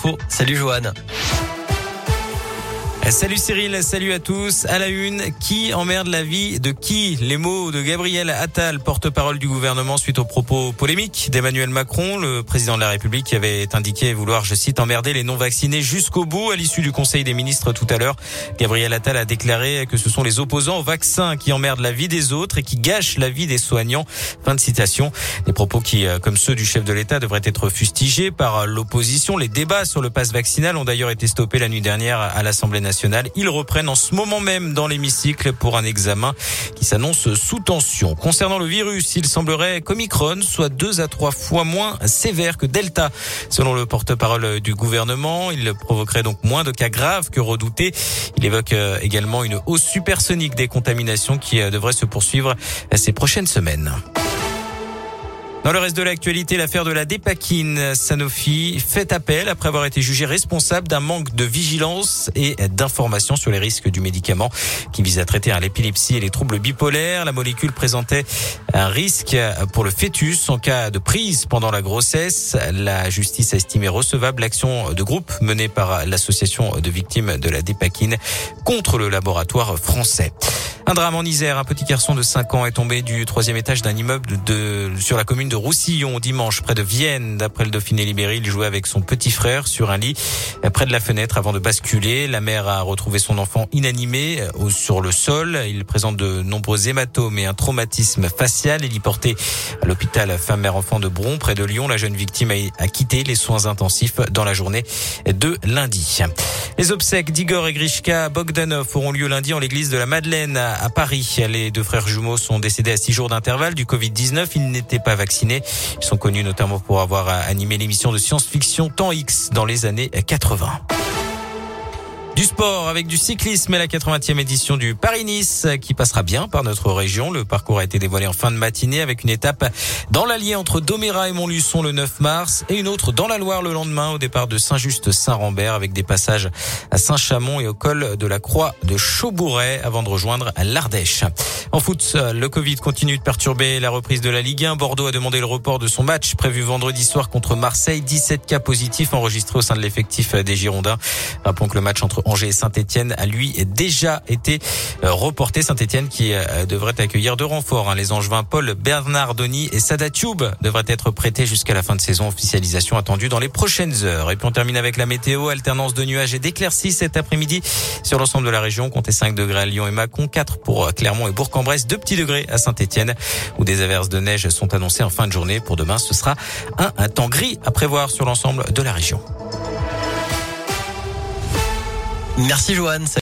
Salut Johan. Salut Cyril, salut à tous. À la une, qui emmerde la vie de qui Les mots de Gabriel Attal, porte-parole du gouvernement suite aux propos polémiques d'Emmanuel Macron, le président de la République qui avait indiqué vouloir, je cite, emmerder les non-vaccinés jusqu'au bout à l'issue du Conseil des ministres tout à l'heure. Gabriel Attal a déclaré que ce sont les opposants au vaccin qui emmerdent la vie des autres et qui gâchent la vie des soignants. Fin de citation. Des propos qui, euh, comme ceux du chef de l'État, devraient être fustigés par l'opposition. Les débats sur le pass vaccinal ont d'ailleurs été stoppés la nuit dernière à l'Assemblée nationale. Ils reprennent en ce moment même dans l'hémicycle pour un examen qui s'annonce sous tension. Concernant le virus, il semblerait qu'Omicron soit deux à trois fois moins sévère que Delta. Selon le porte-parole du gouvernement, il provoquerait donc moins de cas graves que redoutés. Il évoque euh, également une hausse supersonique des contaminations qui euh, devrait se poursuivre ces prochaines semaines. Dans le reste de l'actualité, l'affaire de la dépakine Sanofi fait appel après avoir été jugé responsable d'un manque de vigilance et d'information sur les risques du médicament qui vise à traiter l'épilepsie et les troubles bipolaires. La molécule présentait un risque pour le fœtus en cas de prise pendant la grossesse. La justice a estimé recevable l'action de groupe menée par l'association de victimes de la dépakine contre le laboratoire français. Un drame en Isère. Un petit garçon de 5 ans est tombé du troisième étage d'un immeuble de, sur la commune de Roussillon dimanche près de Vienne. D'après le Dauphiné libéré, il jouait avec son petit frère sur un lit près de la fenêtre avant de basculer. La mère a retrouvé son enfant inanimé euh, sur le sol. Il présente de nombreux hématomes et un traumatisme facial. Il y porté à l'hôpital femme-mère-enfant de Bron près de Lyon. La jeune victime a quitté les soins intensifs dans la journée de lundi. Les obsèques d'Igor et Grishka Bogdanov auront lieu lundi en l'église de la Madeleine Paris. Les deux frères jumeaux sont décédés à six jours d'intervalle du Covid-19. Ils n'étaient pas vaccinés. Ils sont connus notamment pour avoir animé l'émission de science-fiction Temps X dans les années 80. Du sport avec du cyclisme et la 80e édition du Paris-Nice qui passera bien par notre région. Le parcours a été dévoilé en fin de matinée avec une étape dans l'Allier entre Doméra et Montluçon le 9 mars et une autre dans la Loire le lendemain au départ de Saint-Just-Saint-Rambert avec des passages à Saint-Chamond et au col de la Croix de Chaubouret avant de rejoindre l'Ardèche. En foot, le Covid continue de perturber la reprise de la Ligue 1. Bordeaux a demandé le report de son match prévu vendredi soir contre Marseille. 17 cas positifs enregistrés au sein de l'effectif des Girondins. Rappelons que le match entre Angers et Saint-Etienne a lui déjà été euh, reporté. Saint-Etienne qui euh, devrait accueillir deux renforts. Hein. Les Angevins Paul Bernardoni et Sada Tube devraient être prêtés jusqu'à la fin de saison. Officialisation attendue dans les prochaines heures. Et puis on termine avec la météo. Alternance de nuages et d'éclaircies cet après-midi sur l'ensemble de la région. Comptez 5 degrés à Lyon et Mâcon, 4 pour euh, Clermont et Bourg-en-Bresse, 2 petits degrés à Saint-Etienne où des averses de neige sont annoncées en fin de journée. Pour demain, ce sera un, un temps gris à prévoir sur l'ensemble de la région. Merci Joanne.